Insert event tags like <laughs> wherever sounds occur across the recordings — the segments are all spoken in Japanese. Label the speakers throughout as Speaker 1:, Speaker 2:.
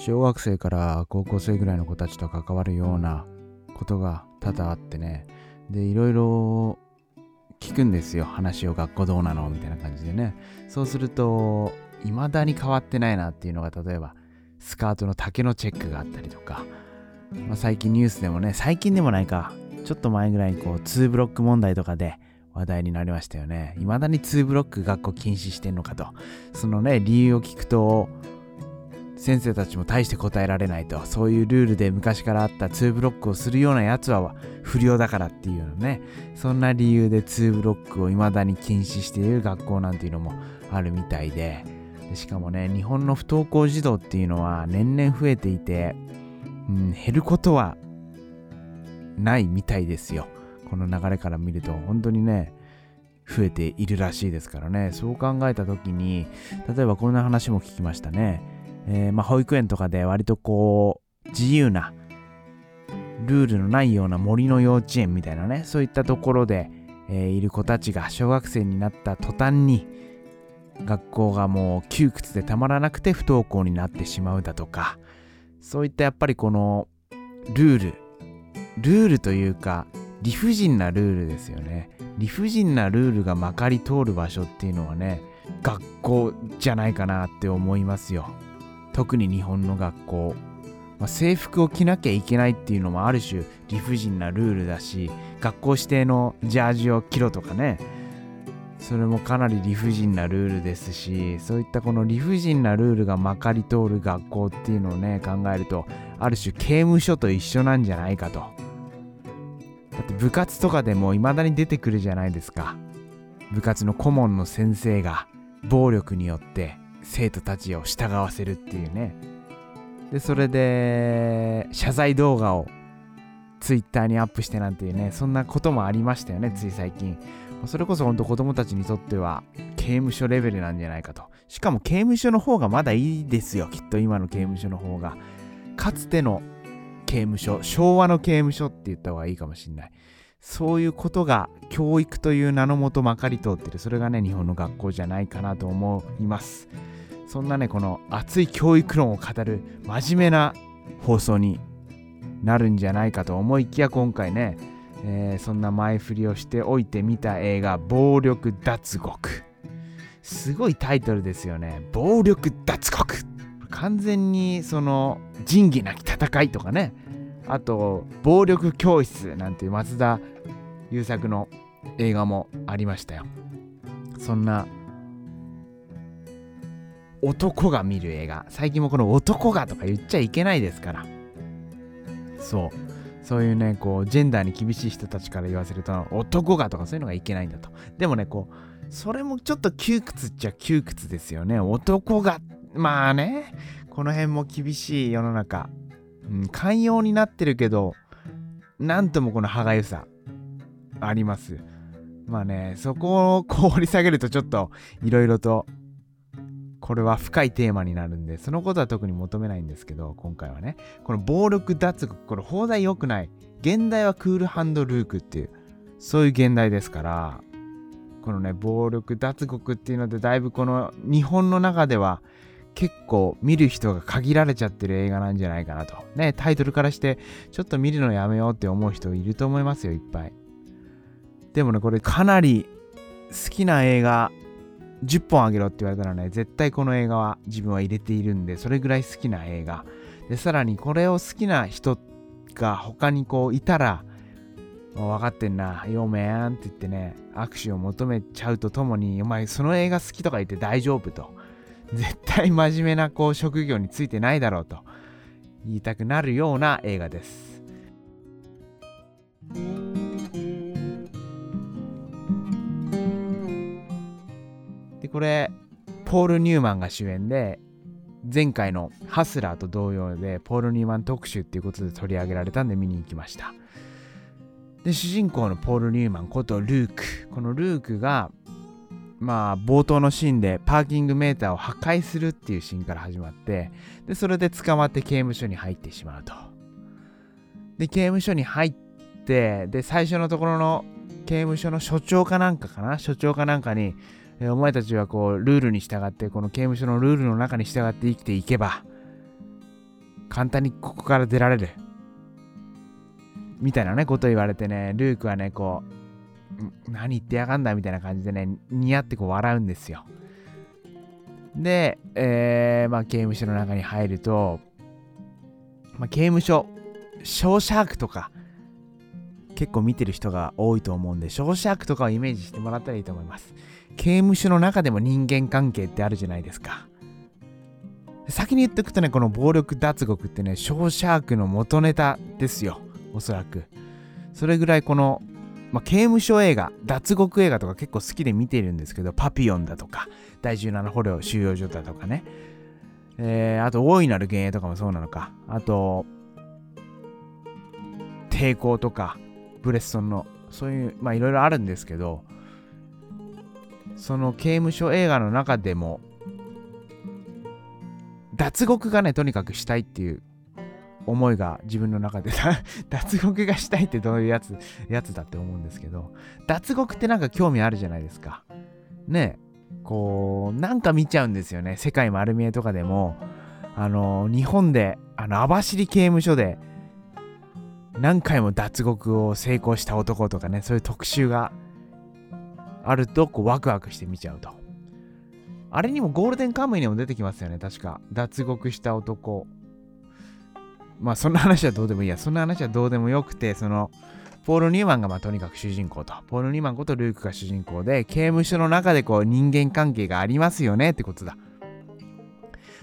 Speaker 1: 小学生から高校生ぐらいの子たちと関わるようなことが多々あってね。でいろいろ聞くんですよ。話を学校どうなのみたいな感じでね。そうすると未だに変わってないなっていうのが例えばスカートの丈のチェックがあったりとか、まあ、最近ニュースでもね最近でもないか。ちょっと前ぐらいにこう2ブロック問題とかで話題になりましたよね。未だに2ブロック学校禁止してんのかと。そのね理由を聞くと先生たちも大して答えられないと。そういうルールで昔からあった2ブロックをするようなやつは不良だからっていうのね。そんな理由で2ブロックを未だに禁止している学校なんていうのもあるみたいでしかもね日本の不登校児童っていうのは年々増えていて、うん、減ることはないみたいですよ。この流れから見ると。本当にね増えているらしいですからね。そう考えた時に例えばこんな話も聞きましたね、えー、まあ、保育園とかで割とこう自由なルールのないような森の幼稚園みたいなねそういったところで、えー、いる子たちが小学生になった途端に学校がもう窮屈でたまらなくて不登校になってしまうだとかそういったやっぱりこのルールルールというか理不尽なルールですよね。理不尽なルールがまかり通る場所っていうのはね学校じゃないかなって思いますよ。特に日本の学校、まあ、制服を着なきゃいけないっていうのもある種理不尽なルールだし学校指定のジャージを着ろとかね。それもかなり理不尽なルールですしそういったこの理不尽なルールがまかり通る学校っていうのをね考えるとある種刑務所と一緒なんじゃないかと。だって部活とかでも未だに出てくるじゃないですか。部活の顧問の先生が暴力によって生徒たちを従わせるっていうね。でそれで謝罪動画をツイッターにアップしてなんていうねそんなこともありましたよねつい最近。それこそ本当子供たちにとっては刑務所レベルなんじゃないかと。しかも刑務所の方がまだいいですよきっと今の刑務所の方が。かつての刑務所昭和の刑務所って言った方がいいかもしんない。そういうことが教育という名のもとまかり通ってる。それがね日本の学校じゃないかなと思いますそんなねこの熱い教育論を語る真面目な放送になるんじゃないかと思いきや今回ねえー、そんな前振りをしておいて見た映画「暴力脱獄」すごいタイトルですよね。暴力脱獄。完全にその仁義なき戦いとかね。あと暴力教室なんていう松田優作の映画もありましたよ。そんな男が見る映画最近もこの男がとか言っちゃいけないですからそうそういうね、こう、ジェンダーに厳しい人たちから言わせると、男がとかそういうのがいけないんだと。でもね、こう、それもちょっと窮屈っちゃ窮屈ですよね。男が、まあね、この辺も厳しい世の中。うん、寛容になってるけど、なんともこの歯がゆさ、あります。まあね、そこを掘り下げるとちょっといろいろとこれは深いテーマになるんで、そのことは特に求めないんですけど、今回はね、この暴力脱獄、これ放題良くない。現代はクールハンドルークっていう、そういう現代ですから、このね、暴力脱獄っていうので、だいぶこの日本の中では結構見る人が限られちゃってる映画なんじゃないかなと。ね、タイトルからして、ちょっと見るのやめようって思う人いると思いますよ、いっぱい。でもね、これかなり好きな映画10本あげろって言われたらね、絶対この映画は自分は入れているんで、それぐらい好きな映画。で、さらにこれを好きな人が他にこういたら、もう分かってんな、よめんって言ってね、握手を求めちゃうとともに、お前その映画好きとか言って大丈夫？と。絶対真面目なこう職業についてないだろうと言いたくなるような映画です。これ、ポール・ニューマンが主演で、前回のハスラーと同様で、ポール・ニューマン特集っていうことで取り上げられたんで見に行きました。で、主人公のポール・ニューマンことルーク。このルークが、まあ、冒頭のシーンでパーキングメーターを破壊するっていうシーンから始まって、で、それで捕まって刑務所に入ってしまうと。で、刑務所に入って、で、最初のところの刑務所の所長かなんかかな？所長かなんかに、えお前たちはこうルールに従ってこの刑務所のルールの中に従って生きていけば簡単にここから出られる。みたいなねこと言われてねルークはねこう何言ってやがんだみたいな感じでね似合ってこう笑うんですよ。で、えー、まあ刑務所の中に入ると、まあ、刑務所ショーシャークとか結構見てる人が多いと思うんで、ショーシャークとかをイメージしてもらったらいいと思います。刑務所の中でも人間関係ってあるじゃないですか。先に言っておくとね、この暴力脱獄ってね、ショーシャークの元ネタですよ。おそらく。それぐらいこの、まあ、刑務所映画、脱獄映画とか結構好きで見ているんですけど、パピヨンだとか、第17捕虜収容所だとかね。えー、あと、大いなる幻影とかもそうなのか。あと、抵抗とか、ブレッソンの、そういう、まあいろいろあるんですけど、その刑務所映画の中でも、脱獄がね、とにかくしたいっていう思いが自分の中で <laughs> 脱獄がしたいってどういうやつ、やつだって思うんですけど、脱獄ってなんか興味あるじゃないですか。ねこう、なんか見ちゃうんですよね。世界丸見えとかでも、あの、日本で、あの、網走刑務所で、何回も脱獄を成功した男とかね、そういう特集があると、こう、ワクワクして見ちゃうと。あれにもゴールデンカムイにも出てきますよね、確か。脱獄した男。まあ、そんな話はどうでもいいや。そんな話はどうでもよくて、その、ポール・ニューマンがまあとにかく主人公と。ポール・ニューマンことルークが主人公で、刑務所の中でこう人間関係がありますよねってことだ。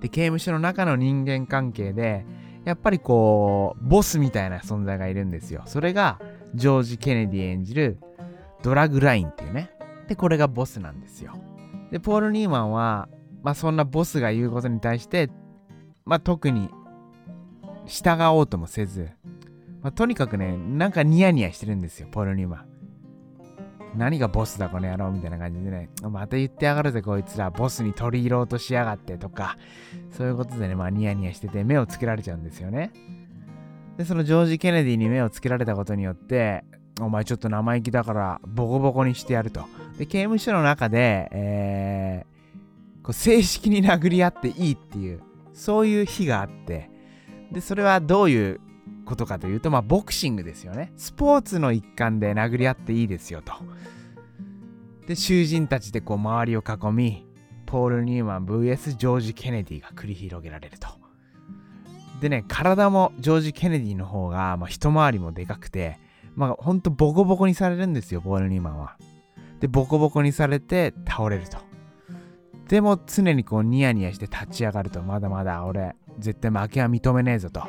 Speaker 1: で、刑務所の中の人間関係で、やっぱりこう、ボスみたいな存在がいるんですよ。それが、ジョージ・ケネディ演じるドラグラインっていうね。で、これがボスなんですよ。で、ポール・ニーマンは、まあそんなボスが言うことに対して、まあ特に従おうともせず、まあ、とにかくね、なんかニヤニヤしてるんですよ、ポール・ニーマン。何がボスだこの野郎みたいな感じでね、また言ってやがるぜこいつら、ボスに取り入ろうとしやがってとか、そういうことでね、まあニヤニヤしてて目をつけられちゃうんですよね。で、そのジョージ・ケネディに目をつけられたことによって、お前ちょっと生意気だからボコボコにしてやると。で、刑務所の中で、えー、こう正式に殴り合っていいっていう、そういう日があって、で、それはどういうことかというと、まあ、ボクシングですよね。スポーツの一環で殴り合っていいですよと。で、囚人たちでこう周りを囲み、ポール・ニューマン VS ジョージ・ケネディが繰り広げられると。でね、体もジョージ・ケネディの方が、まあ、一回りもでかくて、まあ、ほんとボコボコにされるんですよ、ポール・ニューマンは。で、ボコボコにされて倒れると。でも常にこうニヤニヤして立ち上がると、まだまだ俺、絶対負けは認めねえぞと。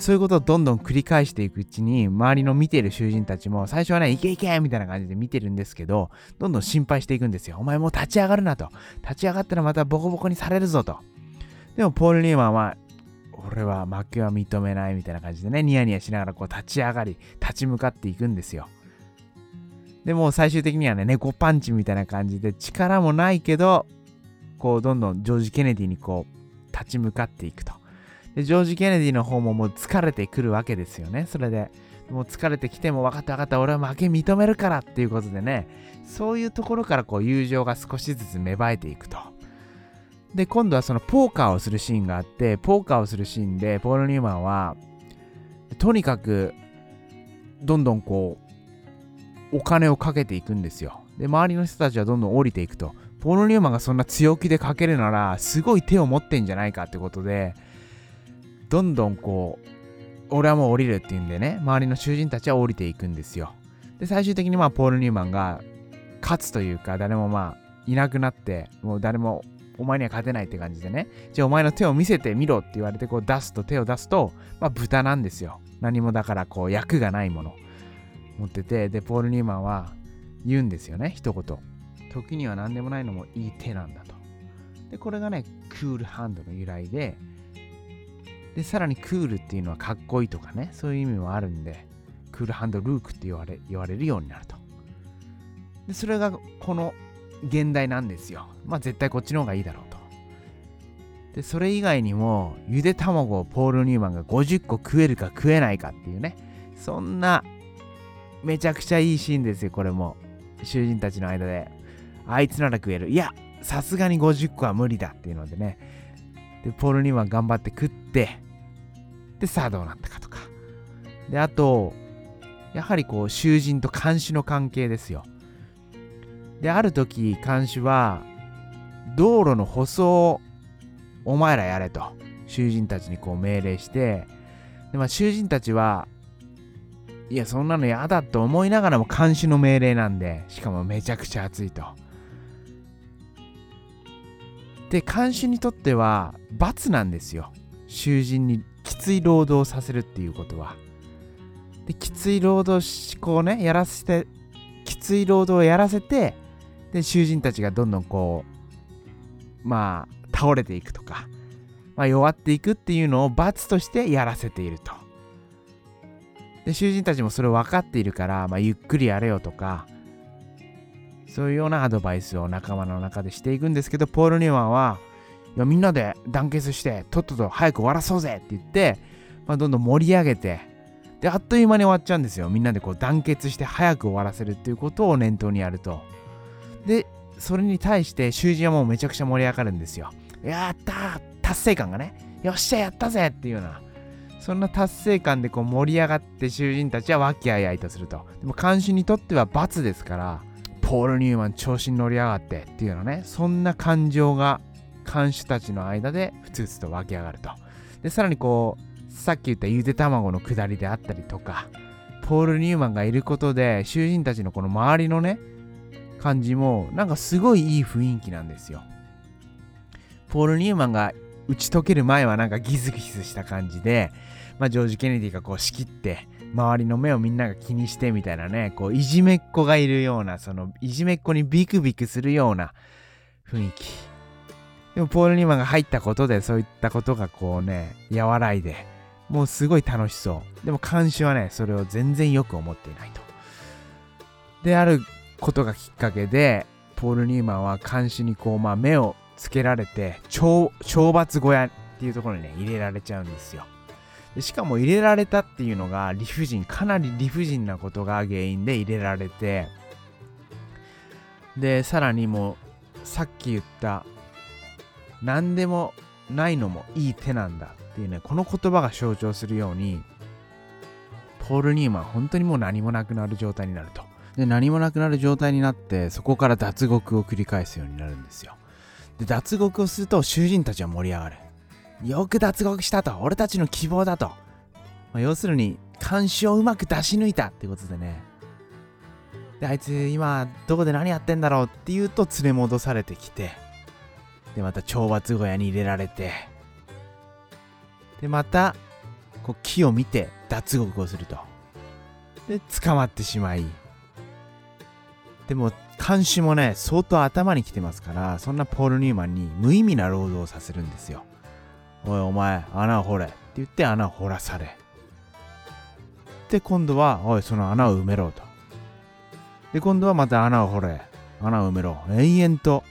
Speaker 1: そういうことをどんどん繰り返していくうちに、周りの見てる囚人たちも、最初はね、いけいけみたいな感じで見てるんですけど、どんどん心配していくんですよ。お前もう立ち上がるなと。立ち上がったらまたボコボコにされるぞと。でも、ポール・ニーマンは、俺は負けは認めないみたいな感じでね、ニヤニヤしながらこう立ち上がり、立ち向かっていくんですよ。でも最終的にはね、猫パンチみたいな感じで力もないけど、こうどんどんジョージ・ケネディにこう立ち向かっていくと。で、ジョージ・ケネディの方ももう疲れてくるわけですよね。それで、もう疲れてきても分かった分かった、俺は負け認めるからっていうことでね、そういうところからこう友情が少しずつ芽生えていくと。で、今度はそのポーカーをするシーンがあって、ポーカーをするシーンで、ポール・ニューマンは、とにかく、どんどんこう、お金をかけていくんですよ。で、周りの人たちはどんどん降りていくと。ポール・ニューマンがそんな強気でかけるなら、すごい手を持ってんじゃないかってことで、どんどんこう、俺はもう降りるって言うんでね、周りの囚人たちは降りていくんですよ。で、最終的にまあ、ポール・ニューマンが勝つというか、誰もまあ、いなくなって、もう誰もお前には勝てないって感じでね、じゃあお前の手を見せてみろって言われて、こう出すと、手を出すと、まあ、豚なんですよ。何もだからこう、役がないもの持ってて、で、ポール・ニューマンは言うんですよね、一言。時には何でもないのもいい手なんだと。で、これがね、クールハンドの由来で、で、さらにクールっていうのはかっこいいとかね、そういう意味もあるんで、クールハンドルークって言われ言われるようになると。で、それがこの現代なんですよ。まあ絶対こっちの方がいいだろうと。で、それ以外にも、ゆで卵をポール・ニューマンが50個食えるか食えないかっていうね、そんなめちゃくちゃいいシーンですよ、これも。囚人たちの間で。あいつなら食える。いや、さすがに50個は無理だっていうのでね。で、ポール・ニーマン頑張って食って、でさあどうなったかとか。であとやはりこう囚人と看守の関係ですよ。である時看守は道路の舗装をお前らやれと囚人たちにこう命令して。で、まあ、囚人たちはいやそんなの嫌だと思いながらも監視の命令なんでしかもめちゃくちゃ暑いと。で監視にとっては罰なんですよ。囚人にきつい労働をさせるっていうことは。できつい労働しこうねやらせてきつい労働をやらせてで囚人たちがどんどんこうまあ倒れていくとか、まあ、弱っていくっていうのを罰としてやらせていると。で囚人たちもそれを分かっているから、まあ、ゆっくりやれよとかそういうようなアドバイスを仲間の中でしていくんですけどポール・ニューマンはいやみんなで団結してとっとと早く終わらそうぜって言って、まあ、どんどん盛り上げてであっという間に終わっちゃうんですよ。みんなでこう団結して早く終わらせるっていうことを念頭にやると。でそれに対して囚人はもうめちゃくちゃ盛り上がるんですよ。やった達成感がね。よっしゃやったぜっていうような。そんな達成感でこう盛り上がって囚人たちは和気あいあいとすると。でも監視にとっては罰ですからポール・ニューマン調子に乗り上がってっていうのね。そんな感情が看守たちの間でふつふつと湧き上がると。でさらにこうさっき言ったゆで卵の下りであったりとかポール・ニューマンがいることで囚人たちのこの周りのね感じもなんかすごいいい雰囲気なんですよ。ポール・ニューマンが打ち解ける前はなんかギズギズした感じで、まあ、ジョージ・ケネディがこう仕切って周りの目をみんなが気にしてみたいなねこういじめっ子がいるようなそのいじめっ子にビクビクするような雰囲気。でもポール・ニーマンが入ったことでそういったことがこうね和らいでもうすごい楽しそう。でも監視はねそれを全然よく思っていないと。であることがきっかけでポール・ニーマンは監視にこうまあ目をつけられて懲罰小屋っていうところにね入れられちゃうんですよ。でしかも入れられたっていうのが理不尽かなり理不尽なことが原因で入れられてでさらにもうさっき言った何でもないのもいい手なんだっていうねこの言葉が象徴するようにポール・ニーマン本当にもう何もなくなる状態になると。で何もなくなる状態になってそこから脱獄を繰り返すようになるんですよ。で脱獄をすると囚人たちは盛り上がる。よく脱獄したと。俺たちの希望だと、まあ、要するに監視をうまく出し抜いたってことでね。であいつ今どこで何やってんだろうって言うと連れ戻されてきて。でまた懲罰小屋に入れられて。でまたこう木を見て脱獄をすると。で捕まってしまい。でも監視もね相当頭にきてますからそんなポール・ニューマンに無意味な労働をさせるんですよ。おいお前穴を掘れ。って言って穴を掘らされ。で今度はおいその穴を埋めろと。で今度はまた穴を掘れ。穴を埋めろ。延々と。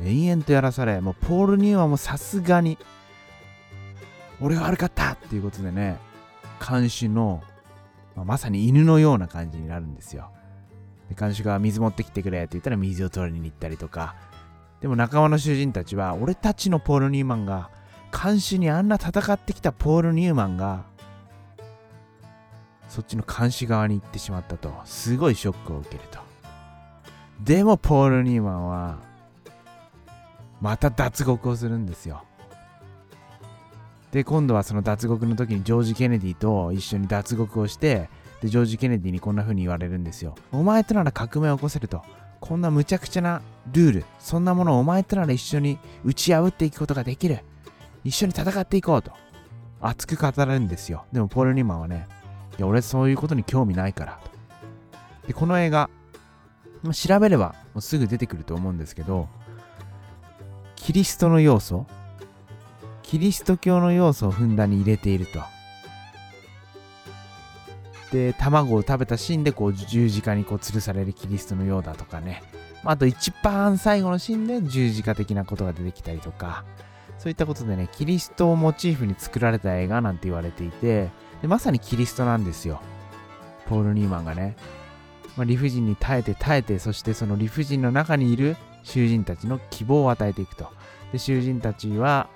Speaker 1: 延々とやらされ。もうポール・ニューマンもさすがに。俺が悪かった。っていうことでね。監視の、まあ、まさに犬のような感じになるんですよ。で監視が水持ってきてくれ。って言ったら水を取りに行ったりとか。でも仲間の囚人たちは俺たちのポール・ニューマンが監視にあんな戦ってきたポール・ニューマンがそっちの監視側に行ってしまったと。すごいショックを受けると。でもポール・ニューマンはまた脱獄をするんですよ。で今度はその脱獄の時にジョージ・ケネディと一緒に脱獄をしてでジョージ・ケネディにこんな風に言われるんですよ。お前となら革命を起こせると。こんな無茶苦茶なルールそんなものをお前となら一緒に打ち破っていくことができる。一緒に戦っていこうと。熱く語られるんですよ。でもポール・ニーマンはねいや俺そういうことに興味ないからと。でこの映画調べればもうすぐ出てくると思うんですけどキリストの要素キリスト教の要素をふんだんに入れていると。で卵を食べたシーンでこう十字架にこう吊るされるキリストのようだとかね。あと一番最後のシーンで十字架的なことが出てきたりとか。そういったことでねキリストをモチーフに作られた映画なんて言われていてでまさにキリストなんですよ。ポール・ニーマンがね、まあ、理不尽に耐えて耐えてそしてその理不尽の中にいる囚人たちの希望を与えていくと。で囚人たちは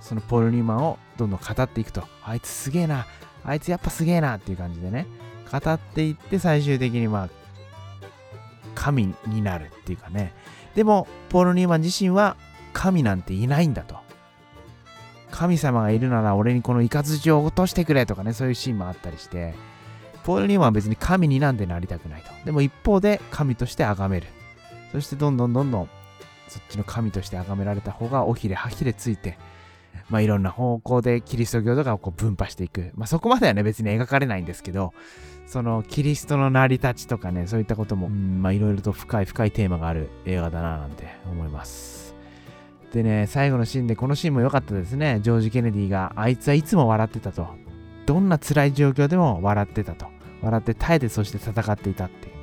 Speaker 1: そのポール・ニーマンをどんどん語っていくと。あいつすげえな。あいつやっぱすげえなっていう感じでね。語っていって最終的にまあ神になるっていうかね。でもポール・ニーマン自身は神なんていないんだと。神様がいるなら俺にこの雷を落としてくれとかねそういうシーンもあったりしてポール・ニーマンは別に神になんてなりたくないとでも一方で神として崇めるそしてどんどんどんどんそっちの神として崇められた方が尾ひれはひれついてまあ、いろんな方向でキリスト教とかをこう分派していく。まあ、そこまではね、別に描かれないんですけど、そのキリストの成り立ちとかね、そういったことも、まあ、いろいろと深い深いテーマがある映画だななんて思います。でね、最後のシーンで、このシーンも良かったですね。ジョージ・ケネディが、あいつはいつも笑ってたと。どんな辛い状況でも笑ってたと。笑って耐えて、そして戦っていたっていう。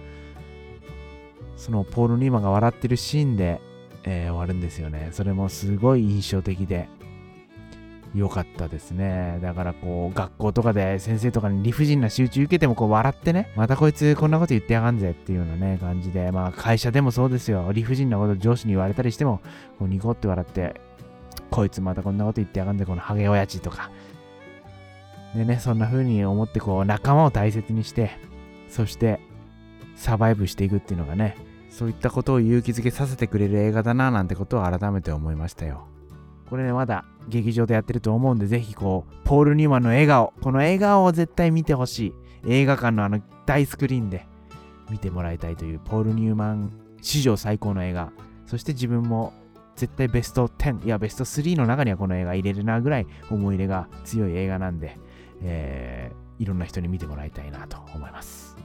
Speaker 1: そのポール・ニーマンが笑ってるシーンで、えー、終わるんですよね。それもすごい印象的で、良かったですね。だからこう、学校とかで先生とかに理不尽な集中受けてもこう笑ってね、またこいつこんなこと言ってやがんぜっていうようなね、感じで、まあ会社でもそうですよ。理不尽なこと上司に言われたりしても、こうニコって笑って、こいつまたこんなこと言ってやがんぜ、このハゲ親父とか。でね、そんな風に思ってこう、仲間を大切にして、そしてサバイブしていくっていうのがね、そういったことを勇気づけさせてくれる映画だななんてことを改めて思いましたよ。これね、まだ劇場でやってると思うんで、ぜひこう、ポール・ニューマンの笑顔、この笑顔を絶対見てほしい。映画館のあの大スクリーンで見てもらいたいという、ポール・ニューマン史上最高の映画。そして自分も絶対ベスト10、いやベスト3の中にはこの映画入れるなぐらい思い入れが強い映画なんで、えー、いろんな人に見てもらいたいなと思います。